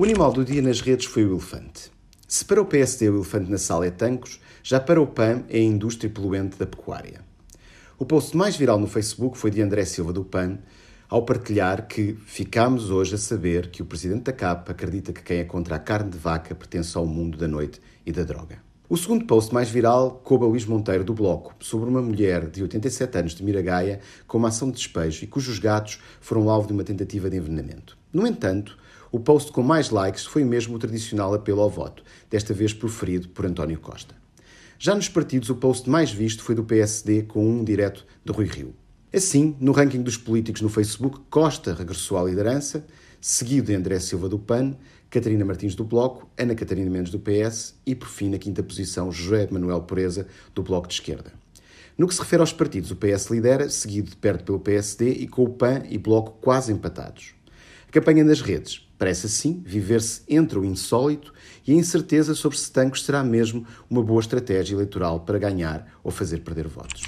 O animal do dia nas redes foi o elefante. Se para o PSD o elefante na sala é tancos, já para o PAN é a indústria poluente da pecuária. O post mais viral no Facebook foi de André Silva do PAN, ao partilhar que ficámos hoje a saber que o presidente da CAP acredita que quem é contra a carne de vaca pertence ao mundo da noite e da droga. O segundo post mais viral coube a Luís Monteiro do Bloco, sobre uma mulher de 87 anos de Miragaia com uma ação de despejo e cujos gatos foram alvo de uma tentativa de envenenamento. No entanto, o post com mais likes foi mesmo o tradicional apelo ao voto, desta vez proferido por António Costa. Já nos partidos, o post mais visto foi do PSD com um direto de Rui Rio. Assim, no ranking dos políticos no Facebook, Costa regressou à liderança, seguido de André Silva do PAN, Catarina Martins do Bloco, Ana Catarina Mendes do PS e, por fim, na quinta posição, José Manuel Pureza do Bloco de Esquerda. No que se refere aos partidos, o PS lidera, seguido de perto pelo PSD e com o PAN e Bloco quase empatados. Campanha nas redes parece assim viver-se entre o insólito e a incerteza sobre se Tancos será mesmo uma boa estratégia eleitoral para ganhar ou fazer perder votos.